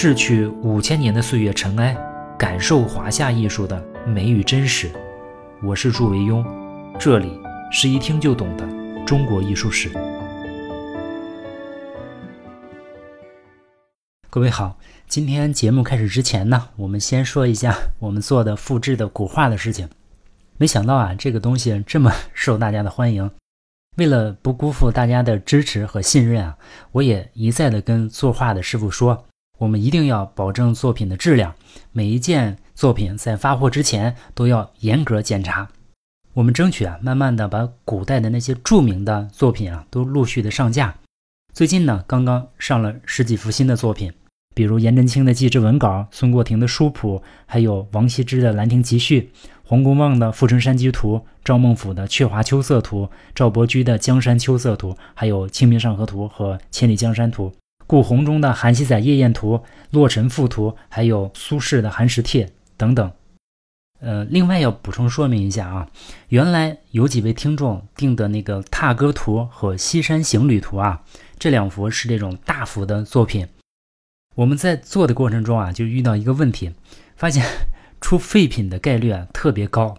逝去五千年的岁月尘埃，感受华夏艺术的美与真实。我是祝维庸，这里是一听就懂的中国艺术史。各位好，今天节目开始之前呢，我们先说一下我们做的复制的古画的事情。没想到啊，这个东西这么受大家的欢迎。为了不辜负大家的支持和信任啊，我也一再的跟作画的师傅说。我们一定要保证作品的质量，每一件作品在发货之前都要严格检查。我们争取啊，慢慢的把古代的那些著名的作品啊，都陆续的上架。最近呢，刚刚上了十几幅新的作品，比如颜真卿的祭侄文稿、孙过庭的书谱，还有王羲之的《兰亭集序》、黄公望的《富春山居图》、赵孟頫的《鹊华秋色图》、赵伯驹的《江山秋色图》，还有《清明上河图》和《千里江山图》。顾闳中的《韩熙载夜宴图》《洛神赋图》，还有苏轼的《寒食帖》等等。呃，另外要补充说明一下啊，原来有几位听众订的那个《踏歌图》和《西山行旅图》啊，这两幅是这种大幅的作品。我们在做的过程中啊，就遇到一个问题，发现出废品的概率啊特别高，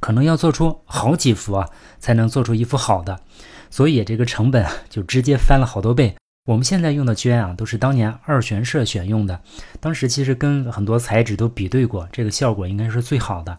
可能要做出好几幅啊才能做出一幅好的，所以这个成本啊就直接翻了好多倍。我们现在用的绢啊，都是当年二玄社选用的。当时其实跟很多材质都比对过，这个效果应该是最好的。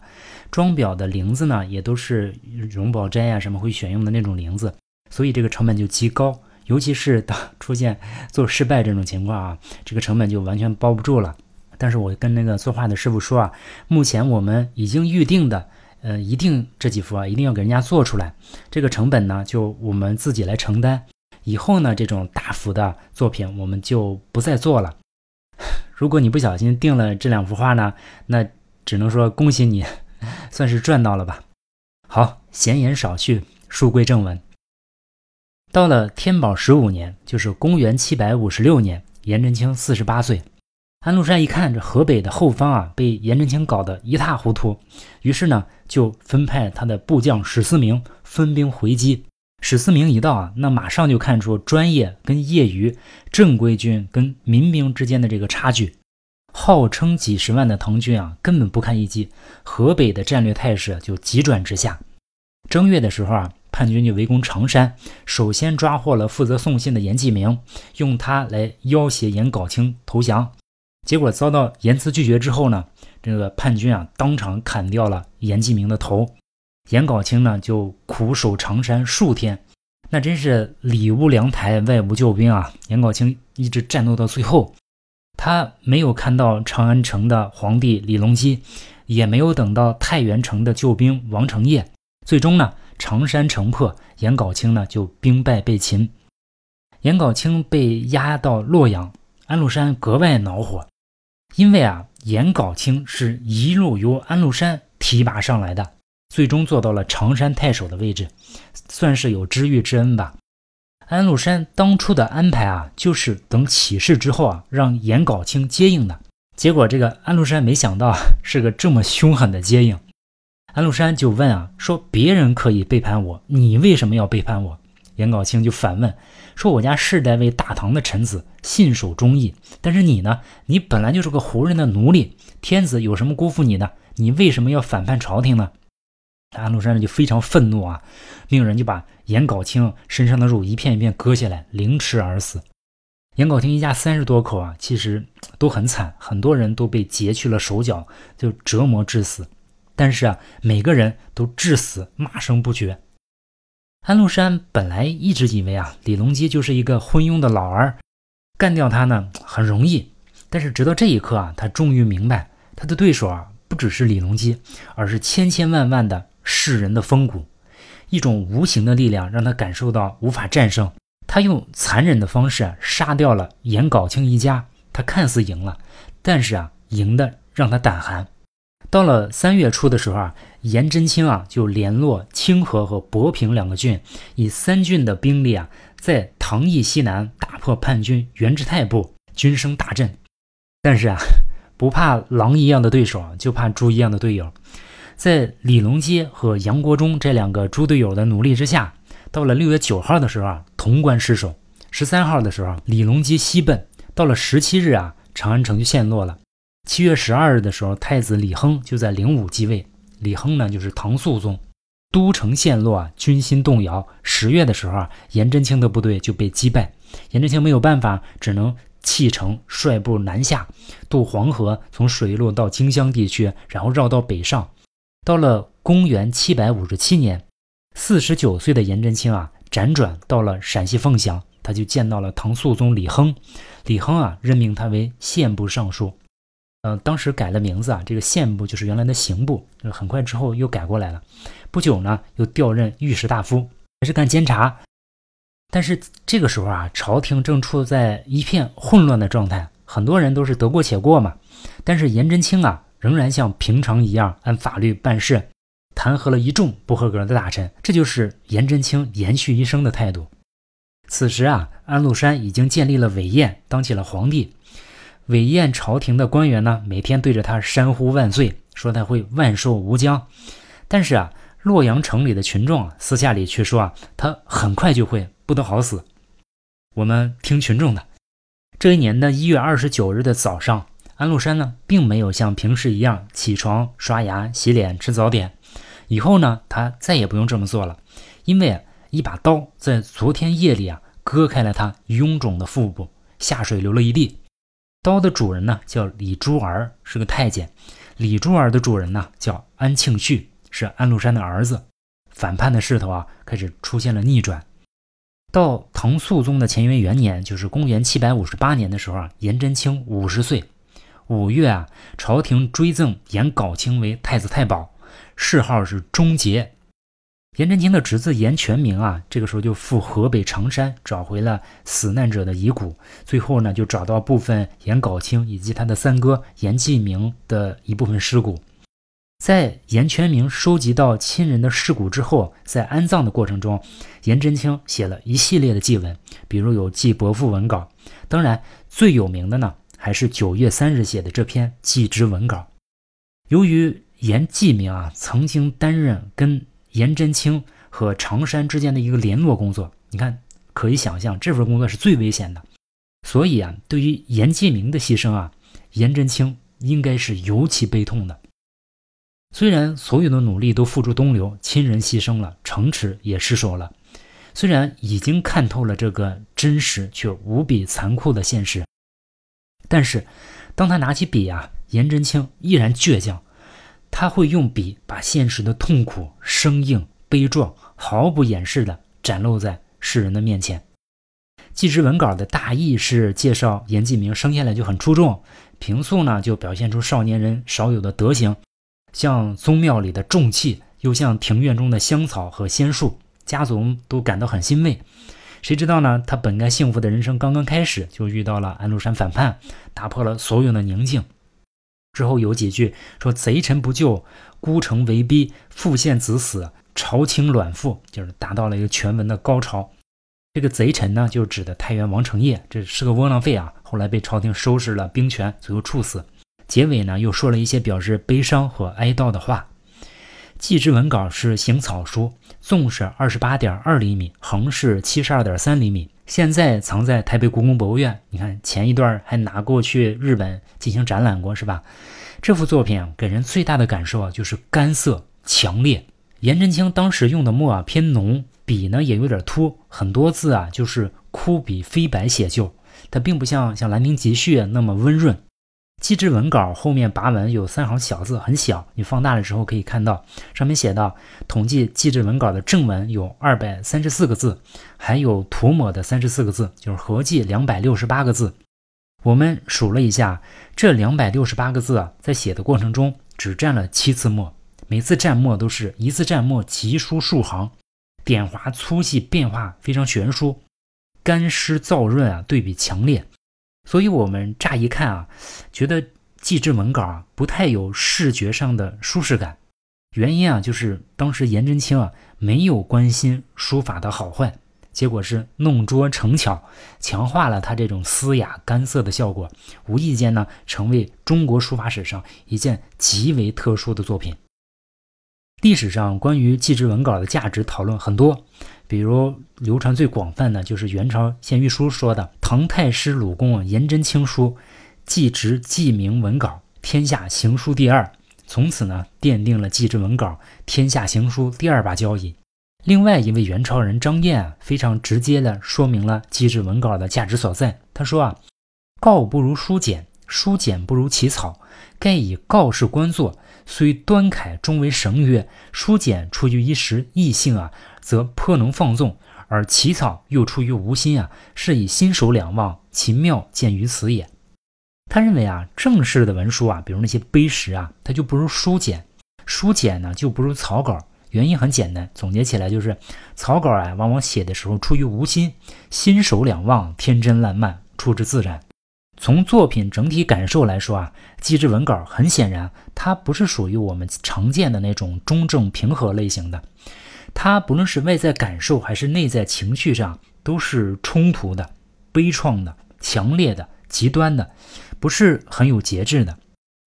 装裱的绫子呢，也都是荣宝斋啊什么会选用的那种绫子，所以这个成本就极高。尤其是当出现做失败这种情况啊，这个成本就完全包不住了。但是我跟那个作画的师傅说啊，目前我们已经预定的，呃，一定这几幅啊，一定要给人家做出来。这个成本呢，就我们自己来承担。以后呢，这种大幅的作品我们就不再做了。如果你不小心订了这两幅画呢，那只能说恭喜你，算是赚到了吧。好，闲言少叙，书归正文。到了天宝十五年，就是公元七百五十六年，颜真卿四十八岁。安禄山一看这河北的后方啊，被颜真卿搞得一塌糊涂，于是呢，就分派他的部将史思明分兵回击。史思明一到啊，那马上就看出专业跟业余、正规军跟民兵之间的这个差距。号称几十万的唐军啊，根本不堪一击。河北的战略态势就急转直下。正月的时候啊，叛军就围攻常山，首先抓获了负责送信的严继明，用他来要挟严杲清投降。结果遭到严辞拒绝之后呢，这个叛军啊，当场砍掉了严继明的头。颜杲卿呢，就苦守长山数天，那真是里无粮台，外无救兵啊！颜杲卿一直战斗到最后，他没有看到长安城的皇帝李隆基，也没有等到太原城的救兵王承业。最终呢，长山城破，颜杲卿呢就兵败被擒。颜杲卿被押到洛阳，安禄山格外恼火，因为啊，颜杲卿是一路由安禄山提拔上来的。最终做到了常山太守的位置，算是有知遇之恩吧。安禄山当初的安排啊，就是等起事之后啊，让颜杲卿接应的。结果这个安禄山没想到是个这么凶狠的接应。安禄山就问啊，说别人可以背叛我，你为什么要背叛我？颜杲卿就反问说，我家世代为大唐的臣子，信守忠义，但是你呢？你本来就是个胡人的奴隶，天子有什么辜负你的？你为什么要反叛朝廷呢？安禄山就非常愤怒啊，命人就把颜杲卿身上的肉一片一片割下来，凌迟而死。颜杲卿一家三十多口啊，其实都很惨，很多人都被截去了手脚，就折磨致死。但是啊，每个人都至死骂声不绝。安禄山本来一直以为啊，李隆基就是一个昏庸的老儿，干掉他呢很容易。但是直到这一刻啊，他终于明白，他的对手啊不只是李隆基，而是千千万万的。世人的风骨，一种无形的力量让他感受到无法战胜。他用残忍的方式杀掉了颜杲清一家。他看似赢了，但是啊，赢的让他胆寒。到了三月初的时候啊，颜真卿啊就联络清河和博平两个郡，以三郡的兵力啊，在唐邑西南打破叛军袁志泰部，军声大振。但是啊，不怕狼一样的对手，就怕猪一样的队友。在李隆基和杨国忠这两个猪队友的努力之下，到了六月九号的时候啊，潼关失守；十三号的时候，李隆基西奔；到了十七日啊，长安城就陷落了。七月十二日的时候，太子李亨就在灵武继位。李亨呢，就是唐肃宗。都城陷落啊，军心动摇。十月的时候啊，颜真卿的部队就被击败。颜真卿没有办法，只能弃城，率部南下，渡黄河，从水路到荆襄地区，然后绕道北上。到了公元七百五十七年，四十九岁的颜真卿啊，辗转到了陕西凤翔，他就见到了唐肃宗李亨。李亨啊，任命他为宪部尚书。呃，当时改了名字啊，这个宪部就是原来的刑部，很快之后又改过来了。不久呢，又调任御史大夫，还是干监察。但是这个时候啊，朝廷正处在一片混乱的状态，很多人都是得过且过嘛。但是颜真卿啊，仍然像平常一样按法律办事，弹劾了一众不合格的大臣，这就是颜真卿延续一生的态度。此时啊，安禄山已经建立了韦燕，当起了皇帝。韦燕朝廷的官员呢，每天对着他山呼万岁，说他会万寿无疆。但是啊，洛阳城里的群众啊，私下里却说啊，他很快就会不得好死。我们听群众的。这一年的一月二十九日的早上，安禄山呢，并没有像平时一样起床、刷牙、洗脸、吃早点。以后呢，他再也不用这么做了，因为一把刀在昨天夜里啊，割开了他臃肿的腹部，下水流了一地。刀的主人呢叫李珠儿，是个太监。李珠儿的主人呢叫安庆绪，是安禄山的儿子。反叛的势头啊开始出现了逆转。到唐肃宗的乾元元年，就是公元七百五十八年的时候啊，颜真卿五十岁。五月啊，朝廷追赠颜杲卿为太子太保，谥号是忠节。颜真卿的侄子颜全明啊，这个时候就赴河北长山找回了死难者的遗骨，最后呢，就找到部分颜杲卿以及他的三哥颜季明的一部分尸骨。在颜全明收集到亲人的尸骨之后，在安葬的过程中，颜真卿写了一系列的祭文，比如有祭伯父文稿，当然最有名的呢，还是九月三日写的这篇祭侄文稿。由于颜季明啊，曾经担任跟颜真卿和常山之间的一个联络工作，你看，可以想象这份工作是最危险的。所以啊，对于颜季明的牺牲啊，颜真卿应该是尤其悲痛的。虽然所有的努力都付诸东流，亲人牺牲了，城池也失守了，虽然已经看透了这个真实却无比残酷的现实，但是当他拿起笔啊，颜真卿依然倔强。他会用笔把现实的痛苦、生硬、悲壮毫不掩饰地展露在世人的面前。祭侄文稿的大意是介绍颜季明生下来就很出众，平素呢就表现出少年人少有的德行，像宗庙里的重器，又像庭院中的香草和仙树，家族都感到很欣慰。谁知道呢？他本该幸福的人生刚刚开始，就遇到了安禄山反叛，打破了所有的宁静。之后有几句说：“贼臣不救，孤城为逼，父献子死，朝清卵腹”，就是达到了一个全文的高潮。这个贼臣呢，就指的太原王承业，这是个窝囊废啊。后来被朝廷收拾了兵权，最后处死。结尾呢，又说了一些表示悲伤和哀悼的话。祭之文稿是行草书，纵是二十八点二厘米，横是七十二点三厘米。现在藏在台北故宫博物院。你看前一段还拿过去日本进行展览过，是吧？这幅作品给人最大的感受啊，就是干涩强烈。颜真卿当时用的墨啊偏浓，笔呢也有点秃，很多字啊就是枯笔飞白写就，它并不像像《兰亭集序》那么温润。记之文稿后面跋文有三行小字，很小，你放大了之后可以看到，上面写到：统计记之文稿的正文有二百三十四个字，还有涂抹的三十四个字，就是合计两百六十八个字。我们数了一下，这两百六十八个字啊，在写的过程中只蘸了七次墨，每次蘸墨都是一次蘸墨急书数行，点划粗细变化非常悬殊，干湿燥润啊，对比强烈。所以，我们乍一看啊，觉得祭制文稿啊不太有视觉上的舒适感。原因啊，就是当时颜真卿啊没有关心书法的好坏，结果是弄拙成巧，强化了他这种嘶哑干涩的效果，无意间呢成为中国书法史上一件极为特殊的作品。历史上关于祭制文稿的价值讨论很多。比如流传最广泛的就是元朝献御书说的唐太师鲁公颜真卿书，祭侄记名文稿，天下行书第二。从此呢，奠定了祭侄文稿天下行书第二把交椅。另外一位元朝人张燕啊，非常直接的说明了祭侄文稿的价值所在。他说啊，告不如书简，书简不如起草。盖以告示官作，虽端楷，终为绳约。书简出于一时异兴啊，则颇能放纵；而起草又出于无心啊，是以心手两忘，其妙见于此也。他认为啊，正式的文书啊，比如那些碑石啊，它就不如书简；书简呢，就不如草稿。原因很简单，总结起来就是，草稿啊，往往写的时候出于无心，心手两忘，天真烂漫，出之自然。从作品整体感受来说啊，祭侄文稿很显然，它不是属于我们常见的那种中正平和类型的，它不论是外在感受还是内在情绪上，都是冲突的、悲怆的、强烈的、极端的，不是很有节制的。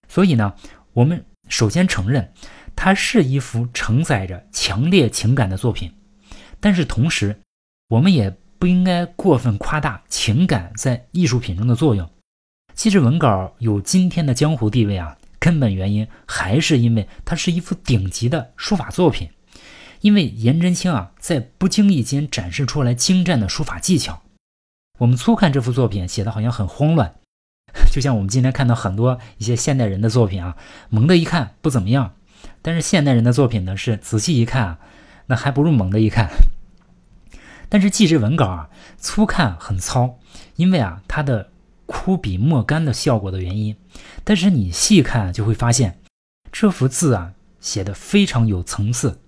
所以呢，我们首先承认，它是一幅承载着强烈情感的作品，但是同时，我们也不应该过分夸大情感在艺术品中的作用。其实文稿有今天的江湖地位啊，根本原因还是因为它是一幅顶级的书法作品。因为颜真卿啊，在不经意间展示出来精湛的书法技巧。我们粗看这幅作品，写的好像很慌乱，就像我们今天看到很多一些现代人的作品啊，猛的一看不怎么样。但是现代人的作品呢，是仔细一看啊，那还不如猛的一看。但是祭侄文稿啊，粗看很糙，因为啊，它的。枯笔墨干的效果的原因，但是你细看就会发现，这幅字啊写的非常有层次，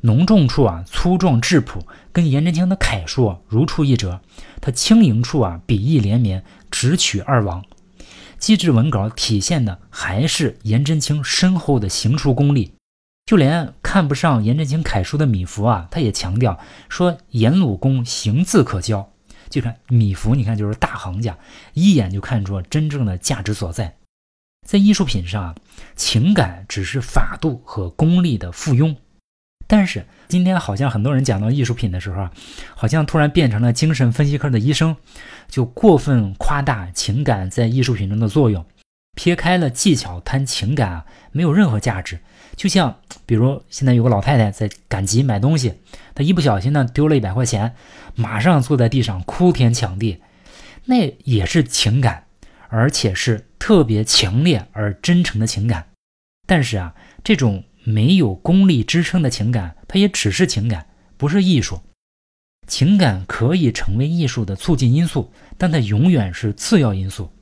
浓重处啊粗壮质朴，跟颜真卿的楷书如出一辙；他轻盈处啊笔意连绵，直取二王。机智文稿体现的还是颜真卿深厚的行书功力，就连看不上颜真卿楷书的米芾啊，他也强调说颜鲁公行字可教。就看米芾，你看就是大行家，一眼就看出真正的价值所在。在艺术品上啊，情感只是法度和功力的附庸。但是今天好像很多人讲到艺术品的时候啊，好像突然变成了精神分析科的医生，就过分夸大情感在艺术品中的作用，撇开了技巧谈情感啊，没有任何价值。就像比如现在有个老太太在赶集买东西，她一不小心呢丢了一百块钱，马上坐在地上哭天抢地，那也是情感，而且是特别强烈而真诚的情感。但是啊，这种没有功利支撑的情感，它也只是情感，不是艺术。情感可以成为艺术的促进因素，但它永远是次要因素。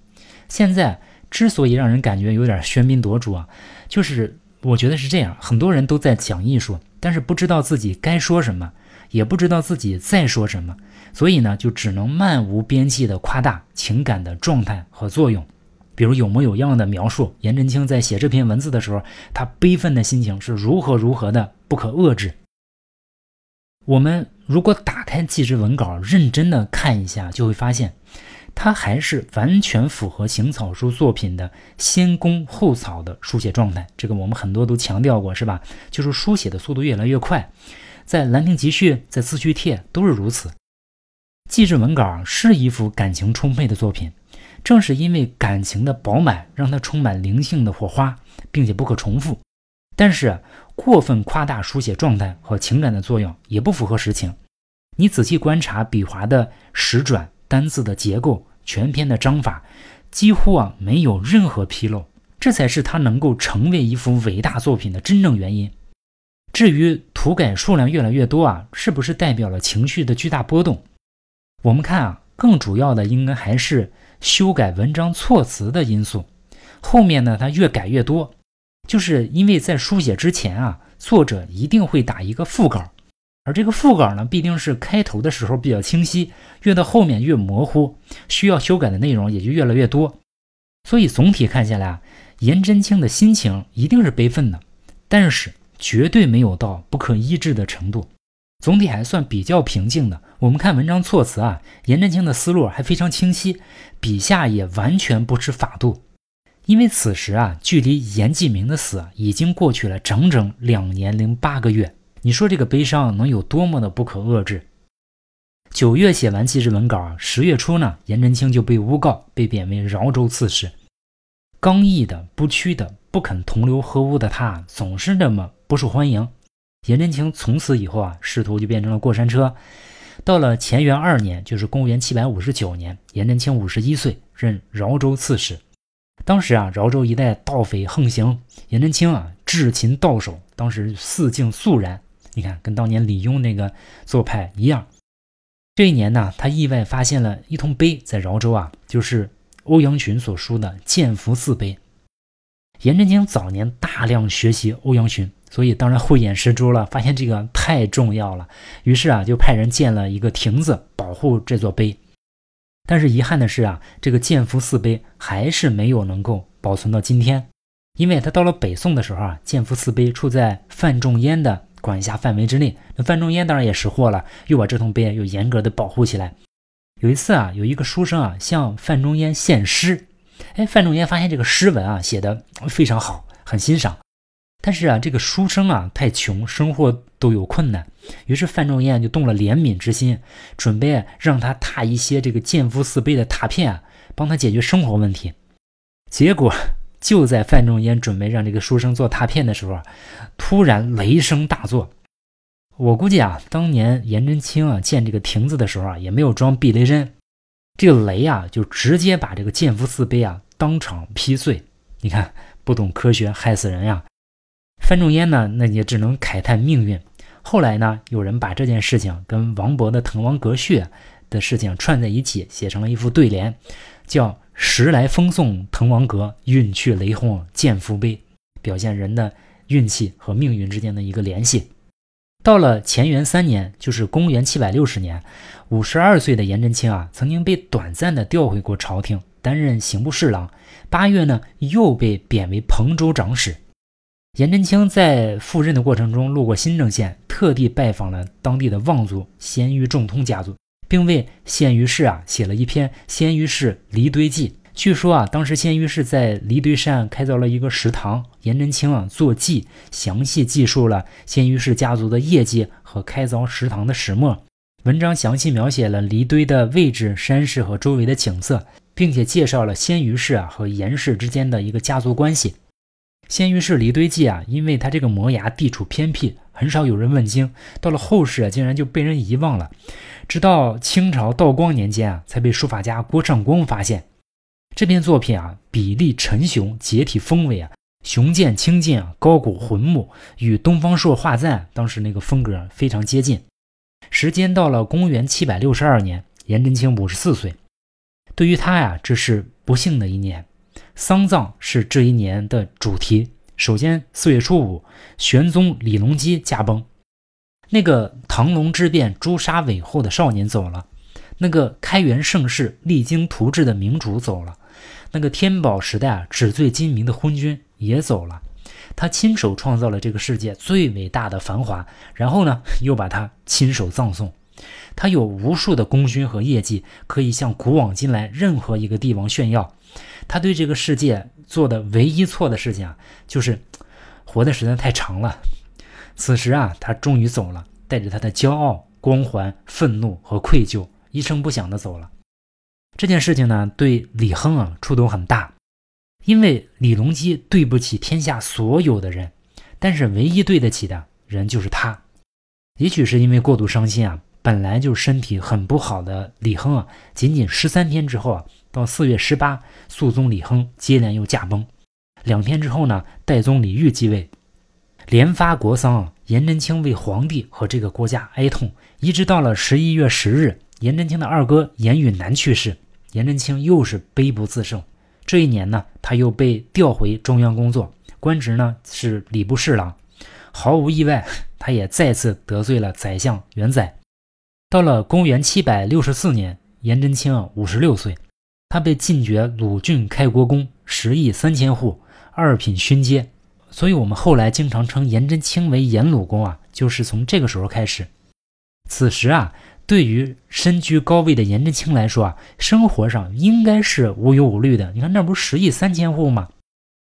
现在之所以让人感觉有点喧宾夺主啊，就是。我觉得是这样，很多人都在讲艺术，但是不知道自己该说什么，也不知道自己在说什么，所以呢，就只能漫无边际的夸大情感的状态和作用，比如有模有样的描述颜真卿在写这篇文字的时候，他悲愤的心情是如何如何的不可遏制。我们如果打开祭侄文稿，认真的看一下，就会发现。它还是完全符合行草书作品的先工后草的书写状态，这个我们很多都强调过，是吧？就是书写的速度越来越快，在《兰亭集序》在《字序帖》都是如此。祭侄文稿是一幅感情充沛的作品，正是因为感情的饱满，让它充满灵性的火花，并且不可重复。但是过分夸大书写状态和情感的作用，也不符合实情。你仔细观察笔划的实转。单字的结构，全篇的章法，几乎啊没有任何纰漏，这才是他能够成为一幅伟大作品的真正原因。至于涂改数量越来越多啊，是不是代表了情绪的巨大波动？我们看啊，更主要的应该还是修改文章措辞的因素。后面呢，他越改越多，就是因为在书写之前啊，作者一定会打一个副稿。而这个副稿呢，必定是开头的时候比较清晰，越到后面越模糊，需要修改的内容也就越来越多。所以总体看下来啊，颜真卿的心情一定是悲愤的，但是绝对没有到不可医治的程度，总体还算比较平静的。我们看文章措辞啊，颜真卿的思路还非常清晰，笔下也完全不失法度。因为此时啊，距离颜季明的死已经过去了整整两年零八个月。你说这个悲伤能有多么的不可遏制？九月写完祭日文稿，十月初呢，颜真卿就被诬告，被贬为饶州刺史。刚毅的、不屈的、不肯同流合污的他，总是这么不受欢迎。颜真卿从此以后啊，仕途就变成了过山车。到了乾元二年，就是公元七百五十九年，颜真卿五十一岁，任饶州刺史。当时啊，饶州一带盗匪横行，颜真卿啊智擒盗首，当时四境肃然。你看，跟当年李邕那个做派一样。这一年呢，他意外发现了一通碑，在饶州啊，就是欧阳询所书的《建福寺碑》。颜真卿早年大量学习欧阳询。所以当然慧眼识珠了，发现这个太重要了，于是啊就派人建了一个亭子保护这座碑。但是遗憾的是啊，这个建福寺碑还是没有能够保存到今天，因为他到了北宋的时候啊，建福寺碑处在范仲淹的管辖范围之内。那范仲淹当然也识货了，又把这通碑又严格的保护起来。有一次啊，有一个书生啊向范仲淹献诗，哎，范仲淹发现这个诗文啊写的非常好，很欣赏。但是啊，这个书生啊太穷，生活都有困难，于是范仲淹就动了怜悯之心，准备让他踏一些这个建福寺碑的拓片啊，帮他解决生活问题。结果就在范仲淹准备让这个书生做拓片的时候，突然雷声大作。我估计啊，当年颜真卿啊建这个亭子的时候啊，也没有装避雷针，这个雷啊就直接把这个建福寺碑啊当场劈碎。你看，不懂科学害死人呀！范仲淹呢，那也只能慨叹命运。后来呢，有人把这件事情跟王勃的《滕王阁序》的事情串在一起，写成了一副对联，叫“时来风送滕王阁，运去雷轰建福碑”，表现人的运气和命运之间的一个联系。到了乾元三年，就是公元七百六十年，五十二岁的颜真卿啊，曾经被短暂的调回过朝廷，担任刑部侍郎。八月呢，又被贬为彭州长史。颜真卿在赴任的过程中路过新郑县，特地拜访了当地的望族鲜于仲通家族，并为鲜于氏啊写了一篇《鲜于氏离堆记》。据说啊，当时鲜于氏在离堆山开凿了一个食堂，颜真卿啊作记，详细记述了鲜于氏家族的业绩和开凿食堂的始末。文章详细描写了离堆的位置、山势和周围的景色，并且介绍了鲜于氏啊和颜氏之间的一个家族关系。鲜于氏离堆记啊，因为它这个摩崖地处偏僻，很少有人问津。到了后世啊，竟然就被人遗忘了。直到清朝道光年间啊，才被书法家郭尚光发现。这篇作品啊，笔力沉雄，结体丰伟啊，雄健清劲啊，高古浑穆，与东方朔画赞当时那个风格非常接近。时间到了公元七百六十二年，颜真卿五十四岁。对于他呀，这是不幸的一年。丧葬是这一年的主题。首先，四月初五，玄宗李隆基驾崩，那个唐隆之变诛杀韦后的少年走了，那个开元盛世励精图治的明主走了，那个天宝时代啊纸醉金迷的昏君也走了。他亲手创造了这个世界最伟大的繁华，然后呢，又把他亲手葬送。他有无数的功勋和业绩，可以向古往今来任何一个帝王炫耀。他对这个世界做的唯一错的事情啊，就是活的时间太长了。此时啊，他终于走了，带着他的骄傲、光环、愤怒和愧疚，一声不响的走了。这件事情呢，对李亨啊触动很大，因为李隆基对不起天下所有的人，但是唯一对得起的人就是他。也许是因为过度伤心啊，本来就身体很不好的李亨啊，仅仅十三天之后啊。到四月十八，肃宗李亨接连又驾崩。两天之后呢，代宗李煜继位，连发国丧。颜真卿为皇帝和这个国家哀痛，一直到了十一月十日，颜真卿的二哥颜允南去世，颜真卿又是悲不自胜。这一年呢，他又被调回中央工作，官职呢是礼部侍郎。毫无意外，他也再次得罪了宰相元载。到了公元七百六十四年，颜真卿五十六岁。他被进爵鲁郡开国公，十亿三千户，二品勋阶，所以我们后来经常称颜真卿为颜鲁公啊，就是从这个时候开始。此时啊，对于身居高位的颜真卿来说啊，生活上应该是无忧无虑的。你看，那不是十亿三千户吗？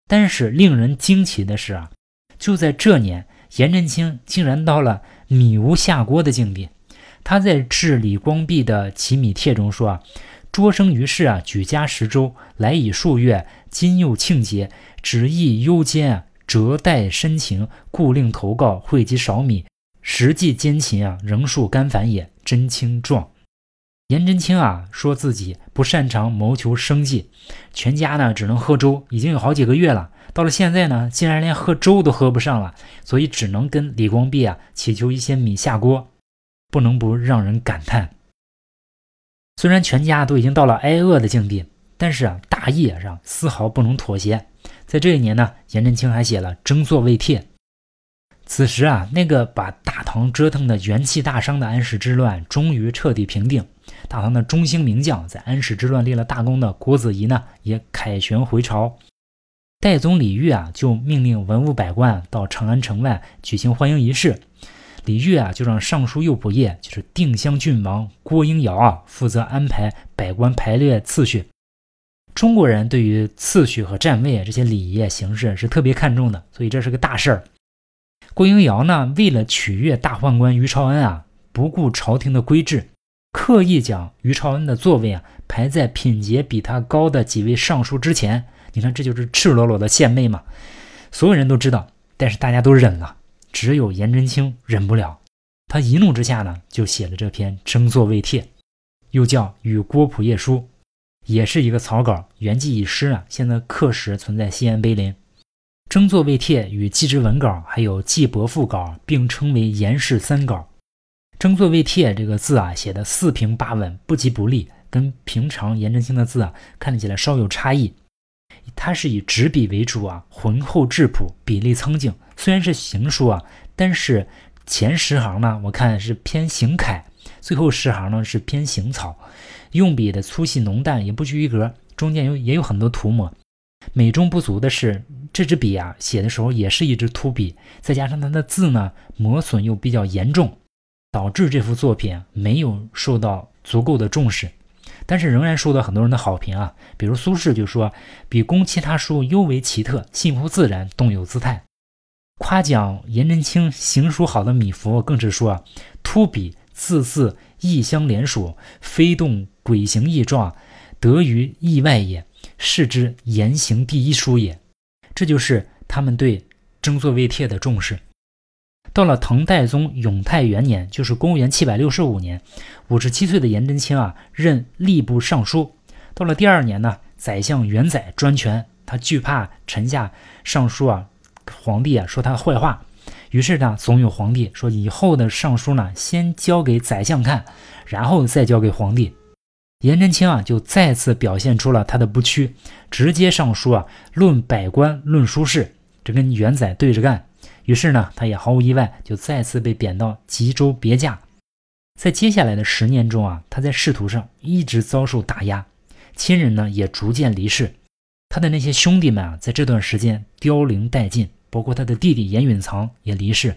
但是令人惊奇的是啊，就在这年，颜真卿竟然到了米无下锅的境地。他在致李光弼的《齐米帖》中说啊。卓生于世啊，举家十周，来已数月，今又庆节，旨意忧艰，折带深情，故令投告，汇集少米，实际奸勤啊，仍数干繁也。真卿状。颜真卿啊，说自己不擅长谋求生计，全家呢只能喝粥，已经有好几个月了。到了现在呢，竟然连喝粥都喝不上了，所以只能跟李光弼啊祈求一些米下锅，不能不让人感叹。虽然全家都已经到了挨饿的境地，但是啊，大业上丝毫不能妥协。在这一年呢，颜真卿还写了《征作未帖》。此时啊，那个把大唐折腾的元气大伤的安史之乱终于彻底平定。大唐的中兴名将，在安史之乱立了大功的郭子仪呢，也凯旋回朝。代宗李煜啊，就命令文武百官到长安城外举行欢迎仪式。李煜啊，就让尚书右仆射，就是定襄郡王郭英尧啊，负责安排百官排列次序。中国人对于次序和站位这些礼仪形式是特别看重的，所以这是个大事儿。郭英尧呢，为了取悦大宦官于朝恩啊，不顾朝廷的规制。刻意将于朝恩的座位啊排在品级比他高的几位尚书之前，你看这就是赤裸裸的献媚嘛！所有人都知道，但是大家都忍了，只有颜真卿忍不了。他一怒之下呢，就写了这篇《争作未帖》，又叫《与郭璞夜书》，也是一个草稿，原迹已失啊。现在刻石存在西安碑林。《争作未帖》与祭侄文稿还有祭伯父稿并称为颜氏三稿。争作未帖这个字啊，写的四平八稳，不急不厉，跟平常颜真卿的字啊，看起来稍有差异。它是以执笔为主啊，浑厚质朴，笔力苍劲。虽然是行书啊，但是前十行呢，我看是偏行楷，最后十行呢是偏行草。用笔的粗细浓淡也不拘一格，中间有也有很多涂抹。美中不足的是，这支笔啊，写的时候也是一支秃笔，再加上它的字呢，磨损又比较严重。导致这幅作品没有受到足够的重视，但是仍然受到很多人的好评啊。比如苏轼就说：“比公其他书尤为奇特，信乎自然，动有姿态。”夸奖颜真卿行书好的米芾更是说：“秃笔字字异相连属，飞动鬼形异状，得于意外也，是之言行第一书也。”这就是他们对征作未帖的重视。到了唐代宗永泰元年，就是公元七百六十五年，五十七岁的颜真卿啊，任吏部尚书。到了第二年呢，宰相元载专权，他惧怕臣下尚书啊，皇帝啊说他坏话，于是呢，怂恿皇帝说，以后的尚书呢，先交给宰相看，然后再交给皇帝。颜真卿啊，就再次表现出了他的不屈，直接上书啊，论百官，论书事，这跟元载对着干。于是呢，他也毫无意外，就再次被贬到吉州别驾。在接下来的十年中啊，他在仕途上一直遭受打压，亲人呢也逐渐离世，他的那些兄弟们啊，在这段时间凋零殆尽，包括他的弟弟颜允藏也离世，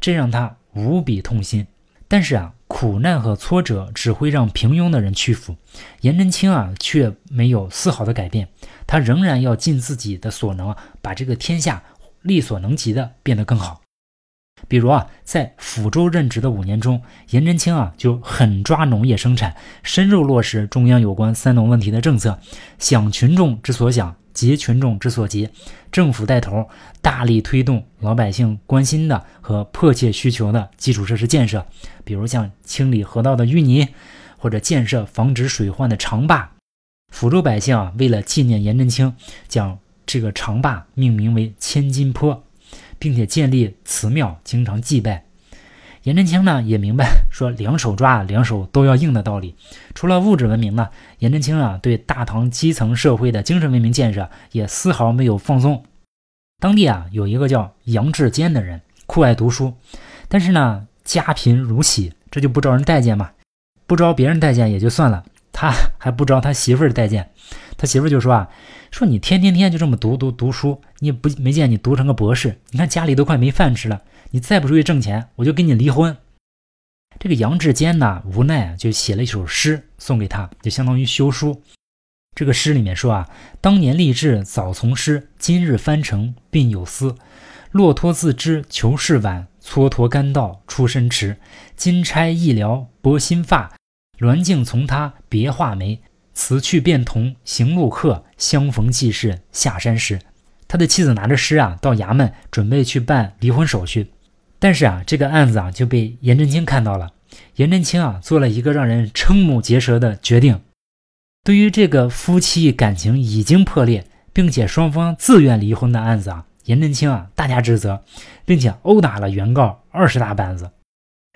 这让他无比痛心。但是啊，苦难和挫折只会让平庸的人屈服，颜真卿啊却没有丝毫的改变，他仍然要尽自己的所能，把这个天下。力所能及的变得更好，比如啊，在抚州任职的五年中，颜真卿啊就狠抓农业生产，深入落实中央有关三农问题的政策，想群众之所想，急群众之所急，政府带头，大力推动老百姓关心的和迫切需求的基础设施建设，比如像清理河道的淤泥，或者建设防止水患的长坝。抚州百姓啊，为了纪念颜真卿，将这个长坝命名为千金坡，并且建立祠庙，经常祭拜。颜真卿呢也明白说两手抓，两手都要硬的道理。除了物质文明呢，颜真卿啊对大唐基层社会的精神文明建设也丝毫没有放松。当地啊有一个叫杨志坚的人，酷爱读书，但是呢家贫如洗，这就不招人待见嘛。不招别人待见也就算了，他还不招他媳妇儿待见。他媳妇就说啊。说你天天天就这么读读读书，你也不没见你读成个博士。你看家里都快没饭吃了，你再不出去挣钱，我就跟你离婚。这个杨志坚呢，无奈啊，就写了一首诗送给他，就相当于休书。这个诗里面说啊，当年立志早从师，今日翻成鬓有丝。骆驼自知求是晚，蹉跎甘道出身迟。金钗一撩拨心发，鸾镜从他别画眉。辞去便同行路客，相逢即是下山时。他的妻子拿着诗啊，到衙门准备去办离婚手续，但是啊，这个案子啊就被颜真卿看到了。颜真卿啊做了一个让人瞠目结舌的决定。对于这个夫妻感情已经破裂，并且双方自愿离婚的案子啊，颜真卿啊大加指责，并且殴打了原告二十大板子。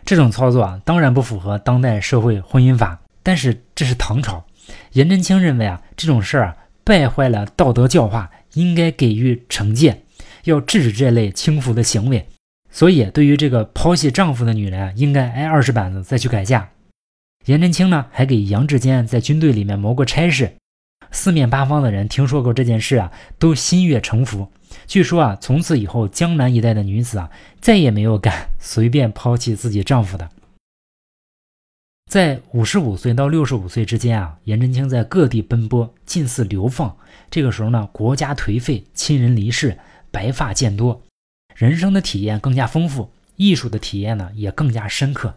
这种操作啊，当然不符合当代社会婚姻法，但是这是唐朝，颜真卿认为啊，这种事儿啊败坏了道德教化。应该给予惩戒，要制止这类轻浮的行为。所以，对于这个抛弃丈夫的女人啊，应该挨二十板子再去改嫁。颜真卿呢，还给杨志坚在军队里面谋过差事。四面八方的人听说过这件事啊，都心悦诚服。据说啊，从此以后，江南一带的女子啊，再也没有敢随便抛弃自己丈夫的。在五十五岁到六十五岁之间啊，颜真卿在各地奔波，近似流放。这个时候呢，国家颓废，亲人离世，白发渐多，人生的体验更加丰富，艺术的体验呢也更加深刻。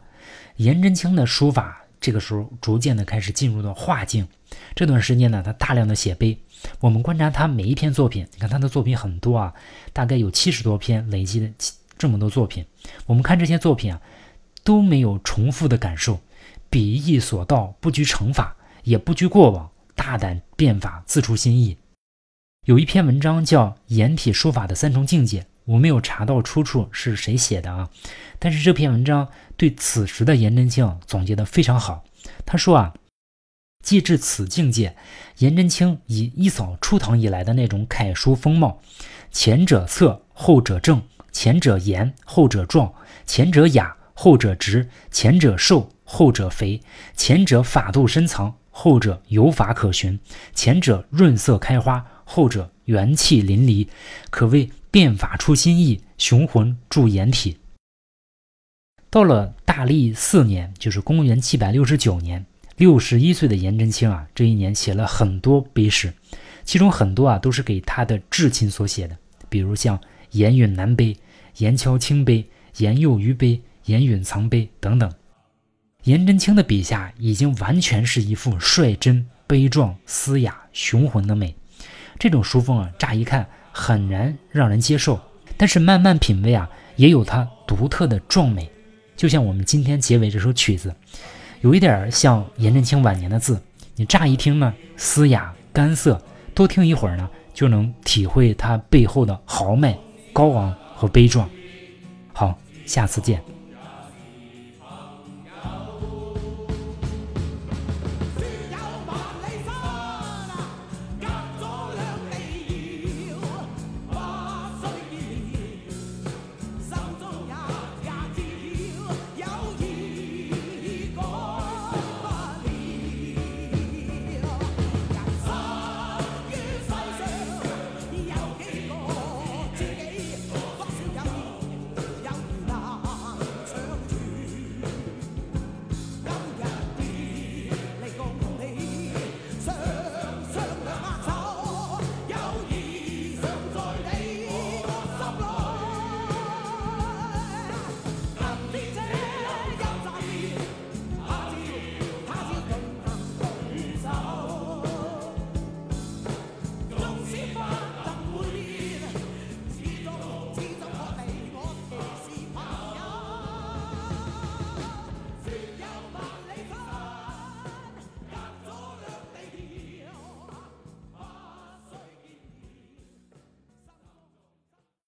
颜真卿的书法这个时候逐渐的开始进入到画境。这段时间呢，他大量的写碑。我们观察他每一篇作品，你看他的作品很多啊，大概有七十多篇，累积的这么多作品。我们看这些作品啊，都没有重复的感受。笔意所到，不拘成法，也不拘过往，大胆变法，自出新意。有一篇文章叫《颜体书法的三重境界》，我没有查到出处是谁写的啊，但是这篇文章对此时的颜真卿总结的非常好。他说啊，既至此境界，颜真卿已一扫初唐以来的那种楷书风貌，前者侧，后者正；前者严，后者壮；前者雅，后者直；前者瘦。后者肥，前者法度深藏；后者有法可循。前者润色开花，后者元气淋漓，可谓变法出新意，雄浑铸颜体。到了大历四年，就是公元七百六十九年，六十一岁的颜真卿啊，这一年写了很多碑诗，其中很多啊都是给他的至亲所写的，比如像颜允南碑、颜敲卿碑、颜幼余碑、颜允藏碑等等。颜真卿的笔下已经完全是一副率真、悲壮、嘶哑、雄浑的美。这种书风啊，乍一看很难让人接受，但是慢慢品味啊，也有它独特的壮美。就像我们今天结尾这首曲子，有一点像颜真卿晚年的字。你乍一听呢，嘶哑、干涩，多听一会儿呢，就能体会它背后的豪迈、高昂和悲壮。好，下次见。